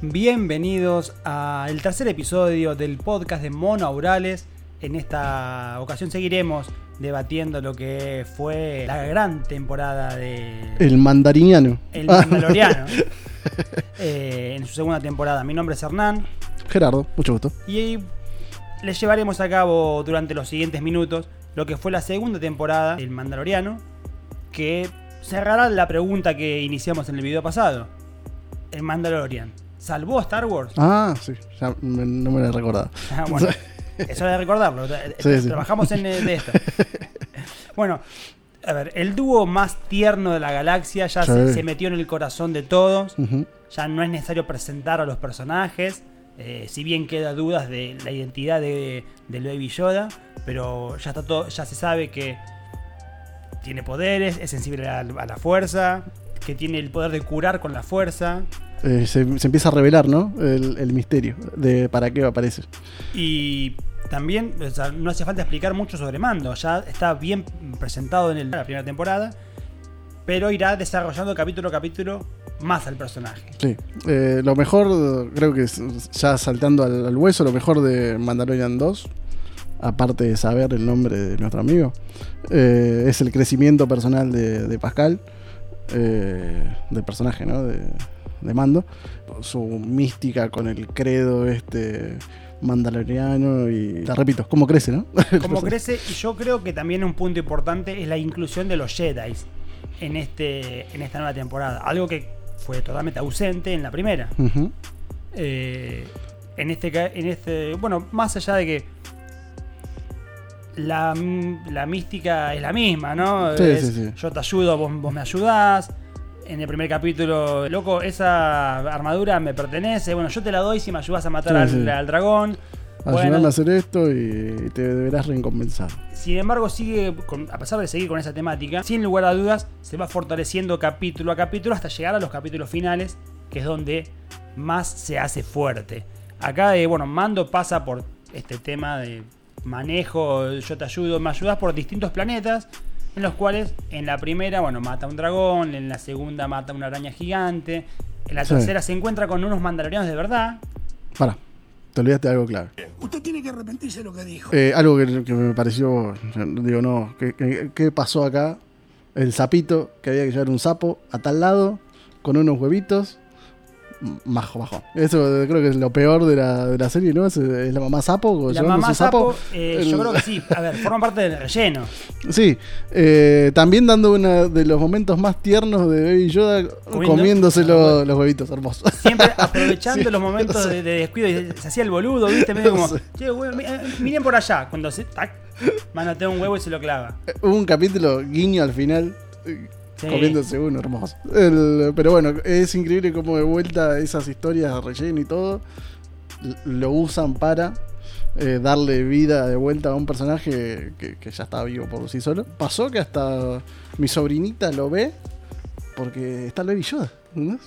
Bienvenidos al tercer episodio del podcast de Mono Aurales. En esta ocasión seguiremos debatiendo lo que fue la gran temporada de El mandariniano. El Mandaloriano eh, en su segunda temporada. Mi nombre es Hernán Gerardo, mucho gusto. y les llevaremos a cabo durante los siguientes minutos lo que fue la segunda temporada del Mandaloriano, que cerrará la pregunta que iniciamos en el video pasado. El Mandalorian, ¿salvó a Star Wars? Ah, sí, ya me- no me lo he recordado. Ah, bueno, eso de recordarlo. Sí, sí. Trabajamos en eh, de esto. Bueno, a ver, el dúo más tierno de la galaxia ya se, Sí. se metió en el corazón de todos. Ujú. Ya no es necesario presentar a los personajes. eh, si bien queda dudas de la identidad de, del Baby Yoda, pero ya está todo, ya se sabe que tiene poderes, es sensible a, a la fuerza, que tiene el poder de curar con la fuerza. Eh, se, se empieza a revelar, ¿no? El, el misterio de para qué aparece. Y también o sea, no hace falta explicar mucho sobre Mando, ya está bien presentado en el- la primera temporada, pero irá desarrollando capítulo a capítulo más al personaje. Sí. Eh, lo mejor, creo que ya saltando al, al hueso, lo mejor de Mandalorian 2, aparte de saber el nombre de nuestro amigo, eh, es el crecimiento personal de, de Pascal, eh, del personaje, ¿no? De, de Mando. Su mística con el credo este mandaloriano y te repito, cómo crece, ¿no? Cómo crece, y yo creo que también un punto importante es la inclusión de los Jedi en, este, en esta nueva temporada, algo que fue totalmente ausente en la primera. Eh, en este en este bueno más allá de que la, la mística es la misma no Sí, Es, sí, sí. yo te ayudo vos, vos me ayudás en el primer capítulo loco esa armadura me pertenece bueno yo te la doy si me ayudas a matar Sí, al, sí. al dragón Ayudarme Bueno. a hacer esto y te deberás recompensar. sin embargo, sigue, con- a pesar de seguir con esa temática, sin lugar a dudas, se va fortaleciendo capítulo a capítulo hasta llegar a los capítulos finales, que es donde más se hace fuerte. Acá, eh, bueno, Mando pasa por este tema de manejo, yo te ayudo, me ayudas por distintos planetas, en los cuales en la primera, bueno, mata a un dragón, en la segunda mata a una araña gigante, en la Sí. tercera se encuentra con unos mandalorianos de verdad, Para, te olvidaste de algo clave. Usted tiene que arrepentirse de lo que dijo. Eh, algo que, que me pareció, digo, no, ¿qué, qué, qué pasó acá? El sapito, que había que llevar un sapo a tal lado, con unos huevitos, majo, majo. Eso creo que es lo peor de la, de la serie, ¿no? Es, es la mamá sapo, la mamá sapo, eh, yo creo que sí, a ver, forma parte del relleno. Sí, eh, también dando uno de los momentos más tiernos de Baby Yoda Comiendo- comiéndose lo- los huevitos hermosos. Siempre aprovechando Sí, los momentos de, de descuido y se hacía el boludo, ¿viste? Medio como, che, güey, mi- eh, miren por allá. Cuando se, tac, manotea un huevo y se lo clava. Hubo un capítulo guiño al final. Sí. Comiéndose uno, hermoso. El- pero bueno, es increíble cómo de vuelta esas historias de relleno y todo lo usan para eh, darle vida de vuelta a un personaje que, que ya está vivo por sí solo. Pasó que hasta mi sobrinita lo ve porque está Baby Yoda. ¿entendés?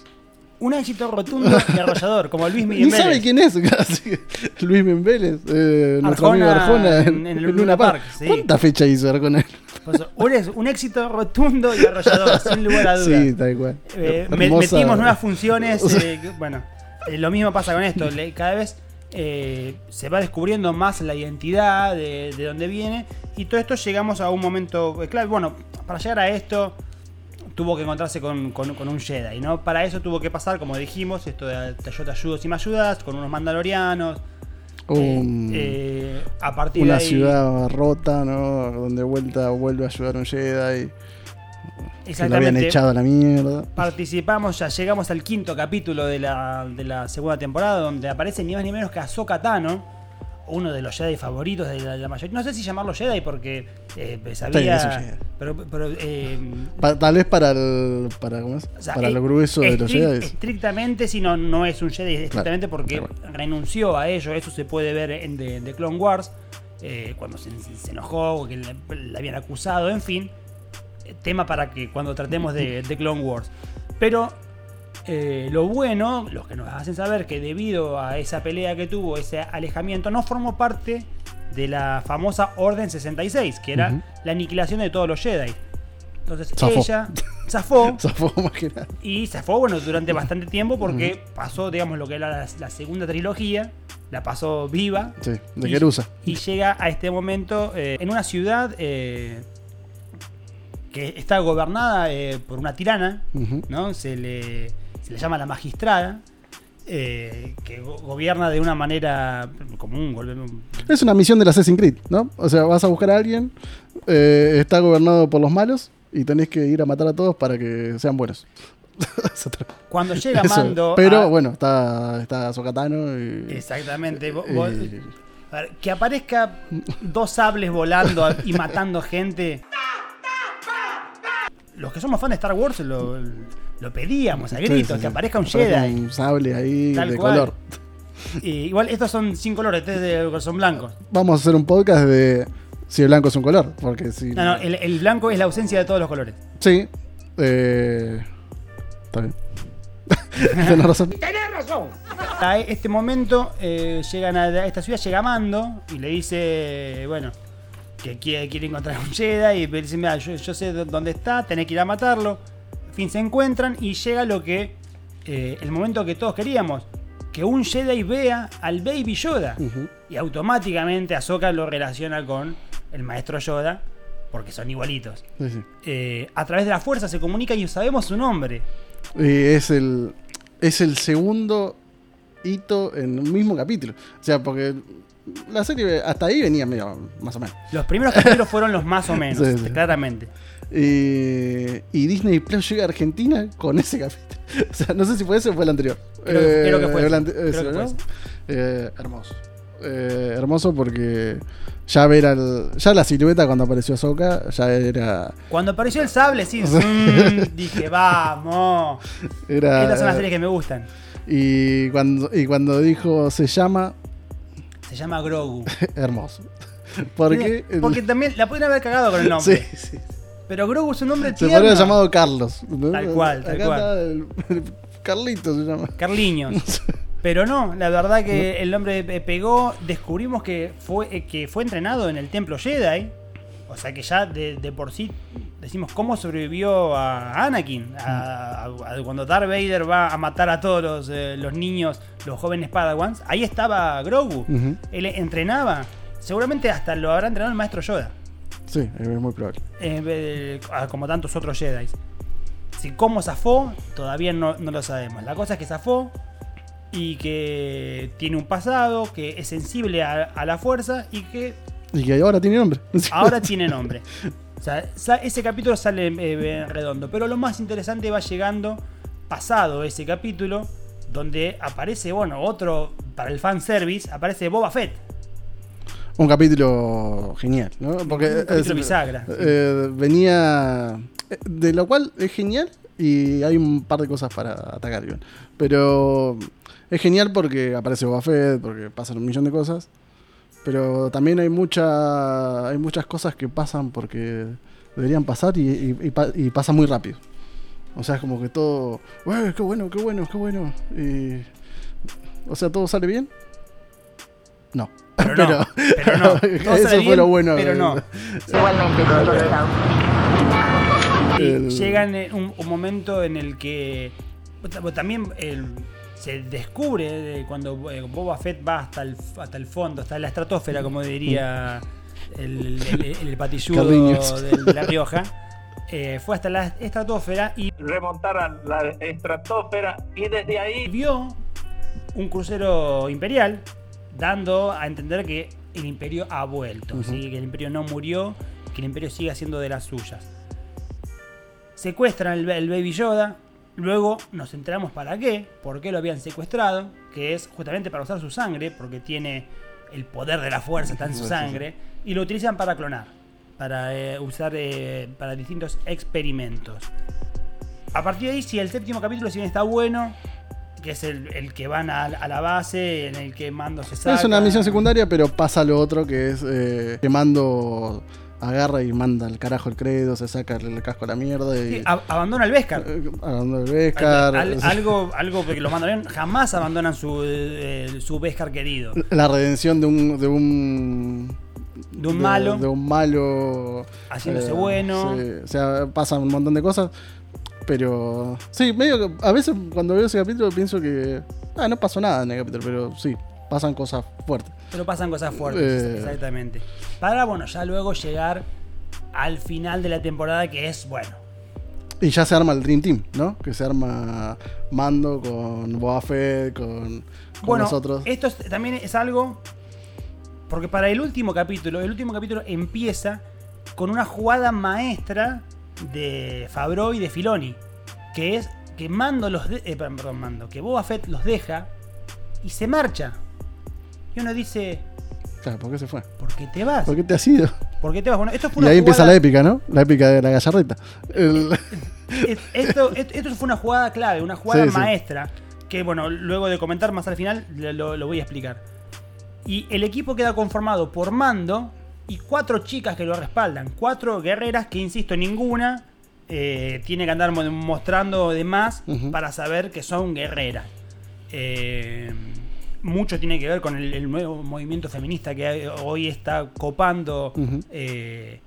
Un éxito rotundo y arrollador, como Luis Miguel Ni sabe quién es. Luis Menvélez, eh, nuestro amigo Arjona en, Luna Luna Park. Park, sí. ¿Cuánta fecha hizo Arjona? Pues, un, éxito rotundo y arrollador, sin lugar a dudas. Sí, tal cual. Eh, Hermosa- metimos nuevas funciones. Eh, bueno, eh, lo mismo pasa con esto. cada vez se va descubriendo más la identidad de, de dónde viene. Y todo esto llegamos a un momento clave. Bueno, para llegar a esto tuvo que encontrarse con, con- con un Jedi, ¿no? Para eso tuvo que pasar, como dijimos, esto de yo te ayudo si me ayudas, con unos mandalorianos. Un- eh, a partir una de ahí, ciudad rota, ¿no? Donde vuelta vuelve a ayudar a un Jedi. Que lo habían echado a la mierda. Participamos, ya llegamos al quinto capítulo de la, de la segunda temporada, donde aparece ni más ni menos que Ahsoka Tano, uno de los Jedi favoritos de la, de la mayoría. No sé si llamarlo Jedi porque eh, sabía. es un Jedi. pero, pero, eh, Pa- tal vez para el. Para, ¿cómo es? o sea, para lo grueso de los Jedi. Estrictamente, si no, no es un Jedi, estrictamente porque renunció a ello. Eso se puede ver en The, The Clone Wars, eh, cuando se, se enojó, que le, le habían acusado, en fin. Tema para que cuando tratemos de, de Clone Wars. Pero eh, lo bueno, los que nos hacen saber que debido a esa pelea que tuvo, ese alejamiento, no formó parte de la famosa Orden 66, que era la aniquilación de todos los Jedi. Entonces Zafó. ella zafó. Zafó. Y zafó, bueno, durante bastante tiempo porque pasó, digamos, lo que era la, la segunda trilogía. La pasó viva. Sí, de y. Y llega a este momento eh, en una ciudad eh, que está gobernada eh, por una tirana. ¿no? Se le, se le llama la magistrada, eh, que go- gobierna de una manera común. golpe- Es una misión del Assassin's Creed, ¿no? O sea, vas a buscar a alguien, eh, está gobernado por los malos y tenés que ir a matar a todos para que sean buenos. Cuando llega eso. Mando. Pero a- bueno, está, está Sokatano y. Exactamente. vo- y- vo- a ver, que aparezca dos sables volando y matando gente. Los que somos fans de Star Wars lo, lo pedíamos a gritos, sí, sí. que aparezca un Aparezca Jedi. Un sable ahí Tal de cual. color. Y igual estos son sin colores, estos de- son blancos. Vamos a hacer un podcast de si el blanco es un color. Porque si. No, no, el, el blanco es la ausencia de todos los colores. Sí. Eh, está bien. Tienes razón. A este momento eh, llegan a esta ciudad, llega Mando y le dice, bueno, que quiere, quiere encontrar un Jedi y le dice, mira, yo, yo sé dó- dónde está, tenés que ir a matarlo. En fin, se encuentran y llega lo que, eh, el momento que todos queríamos, que un Jedi vea al Baby Yoda. Y automáticamente Ahsoka lo relaciona con el maestro Yoda, porque son igualitos. Eh, a través de la fuerza se comunica y sabemos su nombre. Y es el. Es el segundo hito en un mismo capítulo. O sea, porque la serie hasta ahí venía medio más o menos. Los primeros capítulos fueron los más o menos, Sí, sí. claramente. Y, y Disney Plus llega a Argentina con ese capítulo. O sea, no sé si fue ese o fue el anterior. Creo que- creo que fue el ese. Eh, hermoso. Eh, hermoso porque ya ver al, ya la silueta cuando apareció Ahsoka ya era Cuando apareció el sable, sí, mm, dije, vamos. era Estas son las series que me gustan. y cuando y cuando dijo se llama Se llama Grogu. hermoso. Porque Porque también la pueden haber cagado con el nombre. sí, sí. Pero Grogu es un nombre Se tierno. podría haber llamado Carlos. ¿no? Tal cual, tal Acá cual. está el- el Carlito se llama. Carliños. Pero no, la verdad que el nombre pe- pegó. Descubrimos que fue, eh, que fue entrenado en el templo Jedi. O sea que ya de, de por sí decimos cómo sobrevivió a Anakin. A- a- a- cuando Darth Vader va a matar a todos los, eh, los niños, los jóvenes Padawans. Ahí estaba Grogu. Él entrenaba. Seguramente hasta lo habrá entrenado el maestro Yoda. Sí, es muy probable. eh, como tantos otros Jedi. Si cómo zafó, todavía no, no lo sabemos. La cosa es que zafó y que tiene un pasado, que es sensible a, a la fuerza y que Y que ahora tiene nombre. ahora tiene nombre. O sea, ese capítulo sale eh, redondo. Pero lo más interesante va llegando pasado ese capítulo, donde aparece, bueno, otro para el fanservice, aparece Boba Fett. Un capítulo genial, ¿no? Porque Un capítulo es- bisagra, sí. eh, venía. eh, De lo cual es genial y hay un par de cosas para atacar, igual. Pero es genial porque aparece Boba Fett, porque pasan un millón de cosas. Pero también hay mucha, hay muchas cosas que pasan porque deberían pasar y, y, y pa- y pasa muy rápido. O sea, es como que todo. "Ué, ¡Qué bueno, qué bueno, qué bueno! Y, o sea, ¿todo sale bien? No. Pero no, pero no. Todo eso fue bien, lo bueno. Pero no. Igualmente, El- llegan en un, un momento en el que también el- se descubre eh, cuando eh, Boba Fett va hasta el, hasta el fondo, hasta la estratosfera, como diría el, el, el- el patilludo de La Rioja. eh, fue hasta la estratosfera y remontar a la estratosfera y desde ahí vio un crucero imperial dando a entender que el imperio ha vuelto, que el imperio no murió, que el imperio sigue haciendo de las suyas. Secuestran el, el Baby Yoda, luego nos enteramos para qué, por qué lo habían secuestrado, que es justamente para usar su sangre, porque tiene el poder de la fuerza, está en su sangre, y lo utilizan para clonar, para eh, usar eh, para distintos experimentos. A partir de ahí, si el séptimo capítulo si bien está bueno, que es el, el que van a, a la base, en el que Mando se saca. Es una misión secundaria, pero pasa lo otro que es eh, que Mando agarra y manda al carajo el credo, se saca el casco a la mierda y. Sí, ab- abandona el Beskar. eh, abandona el Beskar. Al- algo, algo que los Mandalorian jamás abandonan su, eh, su Beskar querido. La redención de un. de un. De un malo. De un malo. Haciéndose eh, bueno. sí, o sea, pasan un montón de cosas. Pero sí, medio que a veces cuando veo ese capítulo pienso que ah, no pasó nada en el capítulo, pero sí, pasan cosas fuertes. Pero pasan cosas fuertes, Eh. exactamente. Para, bueno, ya luego llegar al final de la temporada que es, bueno, Y ya se arma el Dream Team, ¿no? Que se arma Mando con Boba Fett, con, con bueno, los otros. esto es- también es algo. Porque para el último capítulo, el último capítulo empieza con una jugada maestra de Favreau y de Filoni. Que es que Mando los de- eh, perdón, Mando, que Boba Fett los deja y se marcha. Y uno dice, Claro, ¿por qué se fue? ¿por qué te vas? ¿Por qué te has ido? ¿Por qué te vas? Bueno, esto fue Y una ahí empieza la épica, ¿no? La épica de la gallarreta. El- Es- Esto, esto, esto fue una jugada clave, una jugada Sí, sí. maestra. Que bueno, luego de comentar más al final lo- lo voy a explicar. Y el equipo queda conformado por Mando y cuatro chicas que lo respaldan. Cuatro guerreras que, insisto, ninguna eh, tiene que andar mo- mostrando de más para saber que son guerreras. Eh, mucho tiene que ver con el, el nuevo movimiento feminista que hoy está copando eh,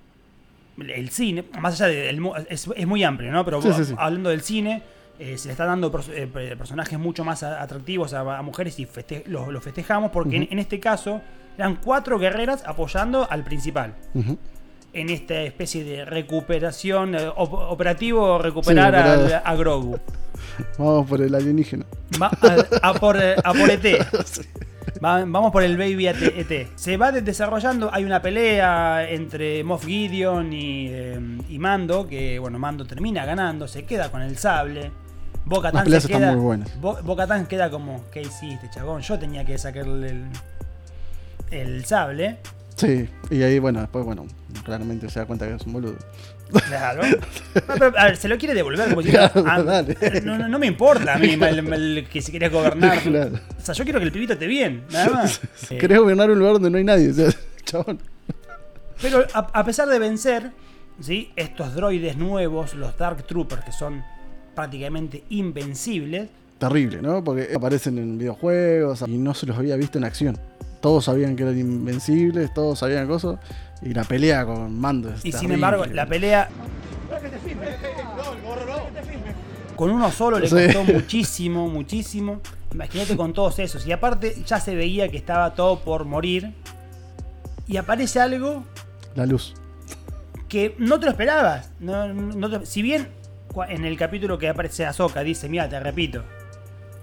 el cine, más allá de, del es, es muy amplio, ¿no? Pero Sí, sí, sí. hablando del cine, eh, se le está dando eh, pe- personajes mucho más atractivos a, a mujeres y feste- los los festejamos porque en este caso eran cuatro guerreras apoyando al principal. En esta especie de recuperación, eh, op- operativo recuperar Sí, al- operar. a Grogu. Vamos por el alienígena. Va a, a por, eh, a por ET. Va- vamos por el Baby ET. ET. Se va de- desarrollando, hay una pelea entre Moff Gideon y, eh, y Mando, que bueno, Mando termina ganando, se queda con el sable. Boca están muy buenas. Bo queda como, ¿qué hiciste, chabón? Yo tenía que sacarle el, el sable. Sí, y ahí, bueno, después, bueno, claramente se da cuenta que es un boludo. Claro. No, pero, a ver, se lo quiere devolver como si fuera, ah, no, no- no me importa a mí el- el que se quería gobernar. Claro. O sea, yo quiero que el pibito esté bien, nada más. Eh, Querés gobernar un lugar donde no hay nadie, o sea, chabón. pero a, a pesar de vencer, ¿sí? estos droides nuevos, los Dark Troopers, que son prácticamente invencibles, Terrible, ¿no? Porque aparecen en videojuegos y no se los había visto en acción. Todos sabían que eran invencibles, todos sabían cosas. Y la pelea con Mando es y sin embargo, la pelea. Con uno solo le Sí. costó muchísimo, muchísimo. Imagínate con todos esos. Y aparte, ya se veía que estaba todo por morir. Y aparece algo La luz. que no te lo esperabas. No, no te- si bien en el capítulo que aparece Ahsoka dice, mira, te repito,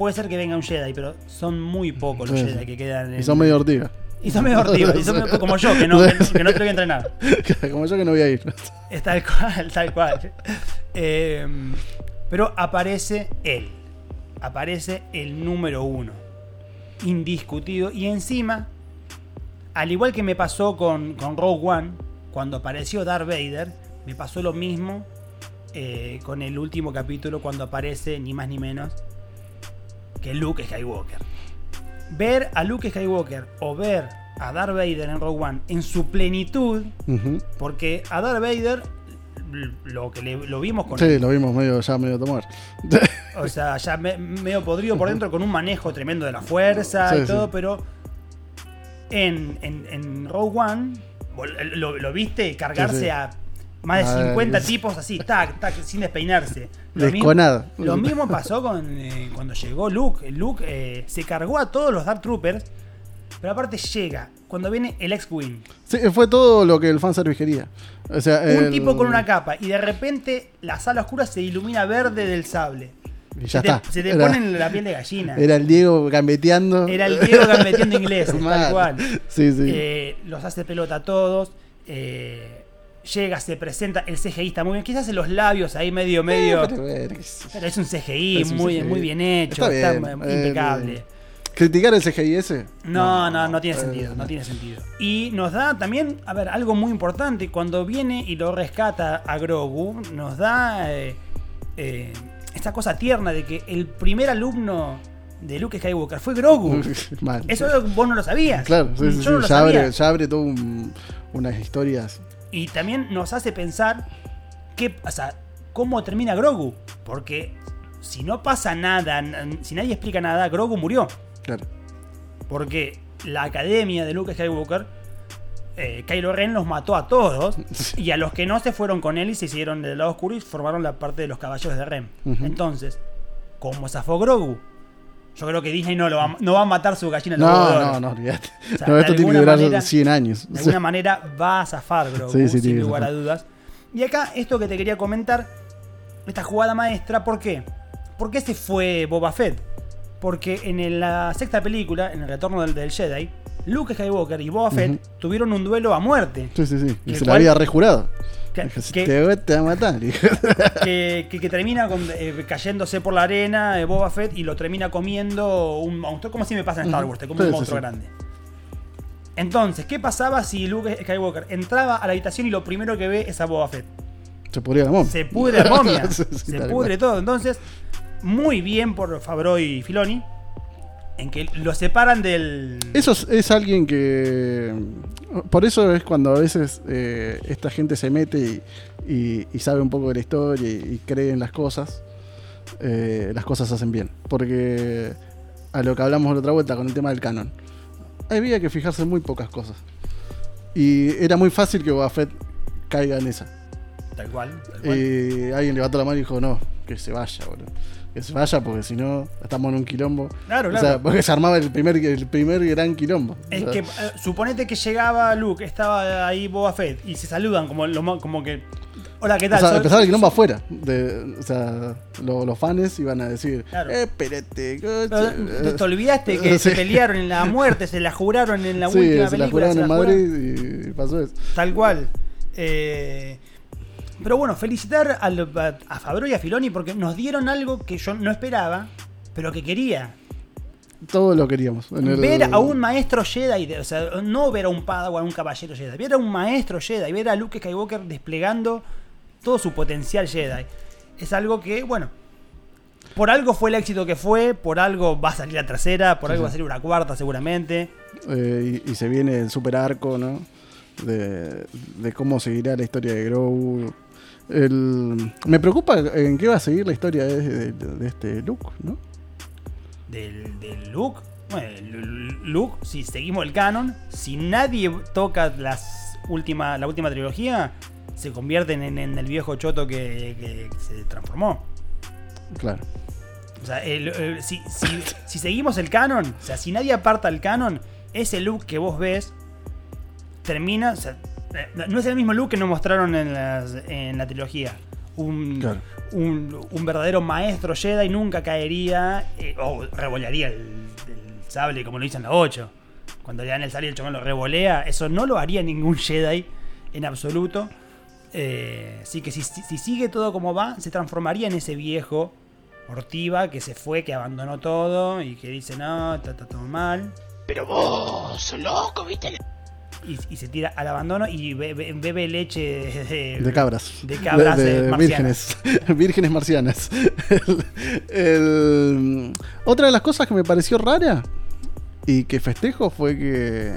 puede ser que venga un Jedi, pero son muy pocos los Sí, Jedi que quedan. Y en- son medio ortigas. y son medio ortivos, y son medio- como yo, que no, que, no- que no te voy a entrenar. Como yo que no voy a ir. Es tal cual, tal cual. Eh, pero aparece él. Aparece el número uno. Indiscutido. Y encima, al igual que me pasó con, con Rogue One, cuando apareció Darth Vader, me pasó lo mismo eh, con el último capítulo cuando aparece ni más ni menos que Luke Skywalker. Ver a Luke Skywalker o ver a Darth Vader en Rogue One en su plenitud porque a Darth Vader lo que le- lo vimos con Sí, lo vimos medio ya medio tomar. o sea, ya me- medio podrido por dentro con un manejo tremendo de la fuerza Sí, y todo, sí. pero en, en, en Rogue One lo, lo viste cargarse sí. a más de Ah, 50 es- tipos así, tac, tac, sin despeinarse. Lo mismo, lo mismo pasó con eh, cuando llegó Luke. Luke eh, se cargó a todos los Dark Troopers, pero aparte llega cuando viene el X-Wing. Sí, fue todo lo que el fanservice quería. O sea, Un el- tipo con una capa y de repente la sala oscura se ilumina verde del sable. Y ya se te, está. se te Era- pone en la piel de gallina. Era el Diego gambeteando. Era el Diego gambeteando inglés, tal cual. Sí, sí. Eh, los hace pelota a todos. eh, llega, se presenta. El CGI está muy bien. Quizás en los labios ahí medio, medio. Eh, pero es un CGI, Es un muy, CGI. muy bien hecho. Está eh, impecable. eh, Criticar el CGI ese. No, no, no tiene eh, sentido, no tiene sentido. Y nos da también, a ver, algo muy importante, cuando viene y lo rescata a Grogu, nos da eh, eh, esta cosa tierna de que el primer alumno de Luke Skywalker fue Grogu. Mal. Eso vos no lo sabías. Claro, sí, sí, Yo no lo ya, sabía. abre, ya abre todo un- unas historias. Y también nos hace pensar qué, o sea, cómo termina Grogu. Porque si no pasa nada, si nadie explica nada, Grogu murió. Claro. Porque la academia de Luke Skywalker eh, Kylo Ren los mató a todos y a los que no se fueron con él y se hicieron del lado oscuro y formaron la parte de los caballeros de Ren. Entonces, como zafó Grogu, yo creo que Disney no, lo va, no va a matar su gallina en No, no, no, olvídate. O sea, no, esto tiene que durar manera- 100 años. De alguna manera va a zafar Grogu, Sí, sí, sin lugar a dudas. Y acá, esto que te quería comentar, esta jugada maestra, ¿por qué? ¿Por qué se fue Boba Fett? Porque en la sexta película, en el retorno del, del Jedi, Luke Skywalker y Boba Fett Ujú. tuvieron un duelo a muerte. Sí, sí, sí. Y se cual- la había rejurado. Que, si que- te va a matar. que- que- termina con- eh, cayéndose por la arena eh, Boba Fett y lo termina comiendo un monstruo, como si me pasa en Star. Wars, te come Sí, un monstruo sí. grande. Entonces, ¿qué pasaba si Luke Skywalker entraba a la habitación y lo primero que ve es a Boba Fett? Se pudría la momia. Se pudre la momia, Sí, se pudre todo. Entonces, muy bien por Favreau y Filoni, en que lo separan del... Eso es, es alguien que. Por eso es cuando a veces eh, esta gente se mete y, y- y sabe un poco de la historia y, y cree en las cosas. eh, las cosas se hacen bien. Porque a lo que hablamos la otra vuelta con el tema del canon. Había que fijarse en muy pocas cosas. Y era muy fácil que Boba caiga en esa. Tal cual, tal cual. Y alguien levantó la mano y dijo, no, que se vaya, boludo. Que se vaya porque si no, estamos en un quilombo. Claro, O claro. sea, porque se armaba el primer, el primer gran quilombo. Es O sea, que eh, suponete que llegaba Luke, estaba ahí Boba Fett y se saludan como, lo como que. Hola, ¿qué o tal? sea, Soy- empezaba el quilombo afuera. De, o sea, lo- los fans iban a decir, Claro. eh, espérate, Pero, coche". ¿Te, te olvidaste que se pelearon en la muerte? Se la juraron en la Sí, última se la película. juraron se en la Madrid y pasó eso. Tal cual. Eh, pero bueno, felicitar al- a, a Fabro y a Filoni porque nos dieron algo que yo no esperaba, pero que quería. Todo lo queríamos. En el- Ver a un maestro Jedi, o sea, no ver a un Padawan, un caballero Jedi, ver a un maestro Jedi, ver a Luke Skywalker desplegando todo su potencial Jedi. Es algo que, bueno, por algo fue el éxito que fue, por algo va a salir la tercera, por Sí, algo sí. va a salir una cuarta seguramente. eh, y, y se viene el super arco, ¿no? De, de cómo seguirá la historia de Grogu. El- me preocupa en qué va a seguir la historia de, de- de este Luke, ¿no? del, del Luke. Bueno, Luke, si seguimos el canon, si nadie toca las última, la última trilogía, se convierten en, en el viejo choto que, que se transformó. Claro. O sea, el- el- si, si- si seguimos el canon, o sea, si nadie aparta el canon, ese look que vos ves termina. o sea, no es el mismo look que nos mostraron en, las- en la trilogía. Un, Claro. un, un verdadero maestro Jedi nunca caería eh, o revolearía el, el sable como lo hizo en la 8. Cuando le dan el sable y el chomón lo revolea, eso no lo haría ningún Jedi en absoluto. Eh, así que si, si- si sigue todo como va, se transformaría en ese viejo Ortiva que se fue, que abandonó todo y que dice no, está, está todo mal. Pero vos, loco, viste. Y, y se tira al abandono y bebe, bebe leche de, De cabras. De cabras eh, marcianas. vírgenes. vírgenes marcianas. El- el- otra de las cosas que me pareció rara y que festejo fue que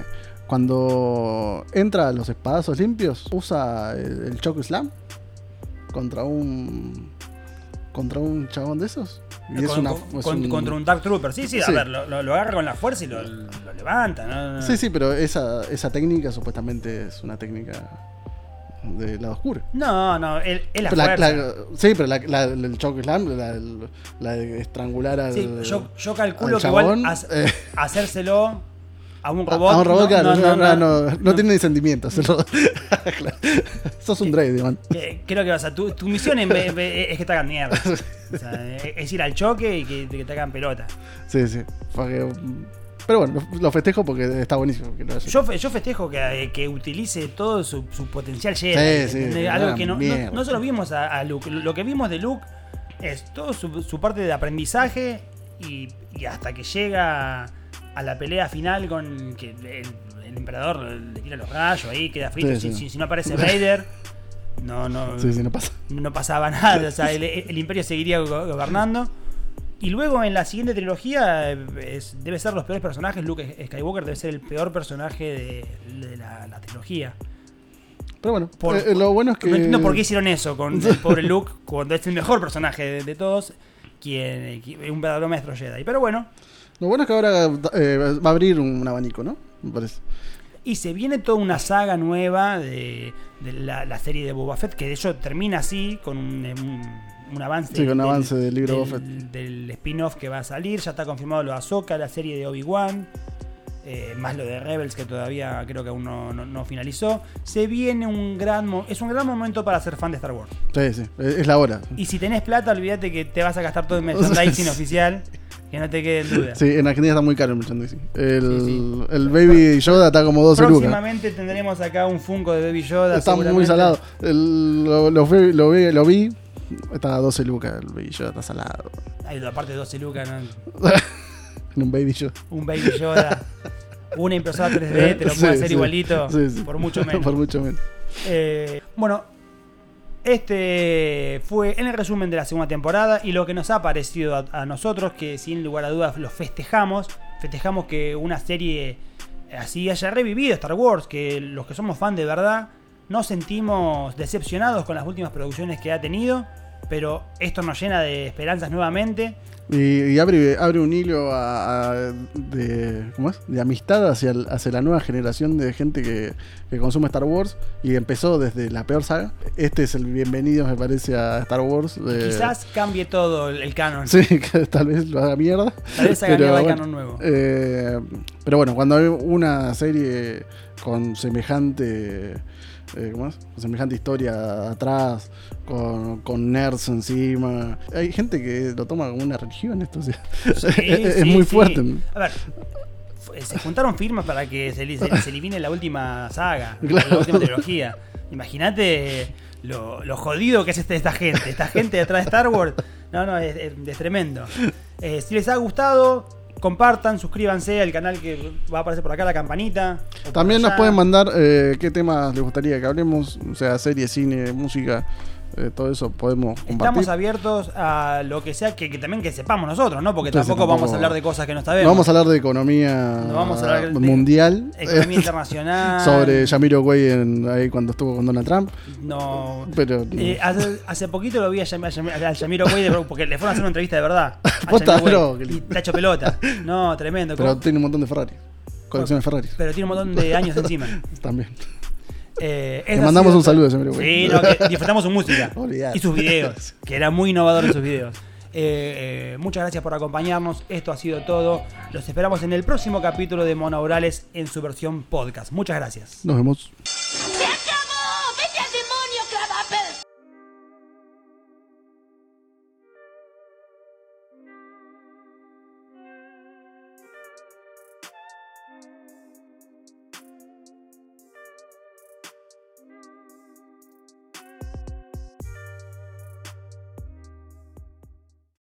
cuando entra a los espadazos limpios, usa el, el Choco Slam contra un. contra un chabón de esos. Y es con- una- con- es con- un- contra un Dark Trooper. Sí, sí, a Sí. ver, lo, lo- lo agarra con la fuerza y lo, lo levanta. ¿no? Sí, sí, pero esa, esa técnica supuestamente es una técnica del lado oscuro. No, no, es es la fuerza. la- sí, pero la, el choke slam, la, la de estrangular al. Sí, yo, yo calculo al que igual eh, hacérselo a un robot. a un robot, no, claro, no, no, no, no, no. no tiene ni sentimientos. Claro. Sos un Drake, man. Eh, creo que o sea, tu, tu misión vez- es que te hagan mierda. O sea, es ir al choque y que, que te hagan pelota. Sí, sí. Que- pero bueno, lo, festejo porque está buenísimo. Que lo haya- Yo, fe- yo festejo que, que utilice todo su, su potencial Jedi. Sí, sí, Algo que no, no, mierda. no solo vimos a, a Luke. Lo que vimos de Luke es todo su, su parte de aprendizaje y, y hasta que llega a la pelea final con que el, el emperador le tira los rayos ahí, queda frito. Sí, si, sí. si- si no aparece Vader, no, no, no pasa. no pasaba nada, o sea, el, el imperio seguiría go- gobernando. Y luego en la siguiente trilogía eh, es- debe ser los peores personajes. Luke Skywalker debe ser el peor personaje de, de la, la trilogía. Pero bueno, Por- eh, lo bueno es que. No entiendo por qué hicieron eso con el pobre Luke cuando es el mejor personaje de, de todos, quien, quien- un verdadero maestro Jedi. Pero bueno, Lo bueno es que ahora eh, va a abrir un abanico, ¿no? Me parece. Y se viene toda una saga nueva de, de la, la serie de Boba Fett, que de hecho termina así, con un, un- un avance, Sí, con un avance del libro del- Boba Fett. del spin-off que va a salir. Ya está confirmado lo de Ahsoka, la serie de Obi-Wan. eh, más lo de Rebels que todavía creo que aún no, no- no finalizó. Se viene un gran es un gran momento para ser fan de Star Wars. Sí, sí, es es la hora. Y si tenés plata, olvídate que te vas a gastar todo el merchandising oficial, que no te quede en duda. Sí, en Argentina está muy caro el merchandising. El, Sí, sí. el Baby Yoda está como 12 lucas. Próximamente tendremos acá un Funko de Baby Yoda. Está muy salado. El- lo, lo vi, lo, lo vi, está a 12 lucas. El Baby Yoda está salado. Ay, aparte de 12 lucas, ¿no? En un Baby Yoda. un Baby Yoda. Una impresora 3D te lo Sí, puede hacer igualito por mucho menos. por mucho menos. Eh, bueno, este fue en el resumen de la segunda temporada y lo que nos ha parecido a, nosotros, que sin lugar a dudas lo festejamos, festejamos que una serie así haya revivido Star Wars, que los que somos fan de verdad nos sentimos decepcionados con las últimas producciones que ha tenido, pero esto nos llena de esperanzas nuevamente. Y, y abre, abre un hilo a- a- de, ¿cómo es? de amistad hacia, el- hacia la nueva generación de gente que, que consume Star Wars y empezó desde la peor saga. Este es el bienvenido, me parece, a Star Wars. de- Quizás cambie todo el, el canon. Sí, que tal vez lo haga mierda. Tal vez haga mierda el bueno, canon nuevo. eh, pero bueno, cuando hay una serie con semejante. Eh, ¿cómo es? Semejante historia atrás, con, con nerds encima. Hay gente que lo toma como una religión esto. o sea, Sí, es, sí, muy sí. fuerte. A ver, fu- se juntaron firmas para que se, se- se elimine la última saga, Claro. la última trilogía. Imagínate lo, lo jodido que es este- esta gente, esta gente detrás de Star Wars. No, no, es, es- es tremendo. Eh, si les ha gustado, compartan, suscríbanse al canal que va a aparecer por acá, la campanita. También nos pueden mandar eh, qué temas les gustaría que hablemos, o sea, serie, cine, música, eh, todo eso podemos compartir. Estamos abiertos a lo que sea que, que también que sepamos nosotros, ¿no? Porque Entonces, tampoco, vamos a hablar de cosas que no No sabemos. vamos a hablar de economía No vamos a hablar de- mundial. Economía internacional. sobre Yamiro Güey en- ahí cuando estuvo con Donald Trump. No. Pero Eh, hace, hace poquito lo vi a, Yam- a Yam- a Yamiro Güey porque le fueron a hacer una entrevista de verdad. a bro, Y hecho pelota. No, tremendo. pero ¿cómo? tiene un montón de Ferrari. Colección de Ferrari. Pero tiene un montón de años encima. También. Eh, Le mandamos un saludo Güey. Sí, no, que disfrutamos su música. Y sus videos. Que era muy innovador en sus videos. Eh, eh, muchas gracias por acompañarnos. Esto ha sido todo. Los esperamos en el próximo capítulo de Monobrales en su versión podcast. Muchas gracias. Nos vemos.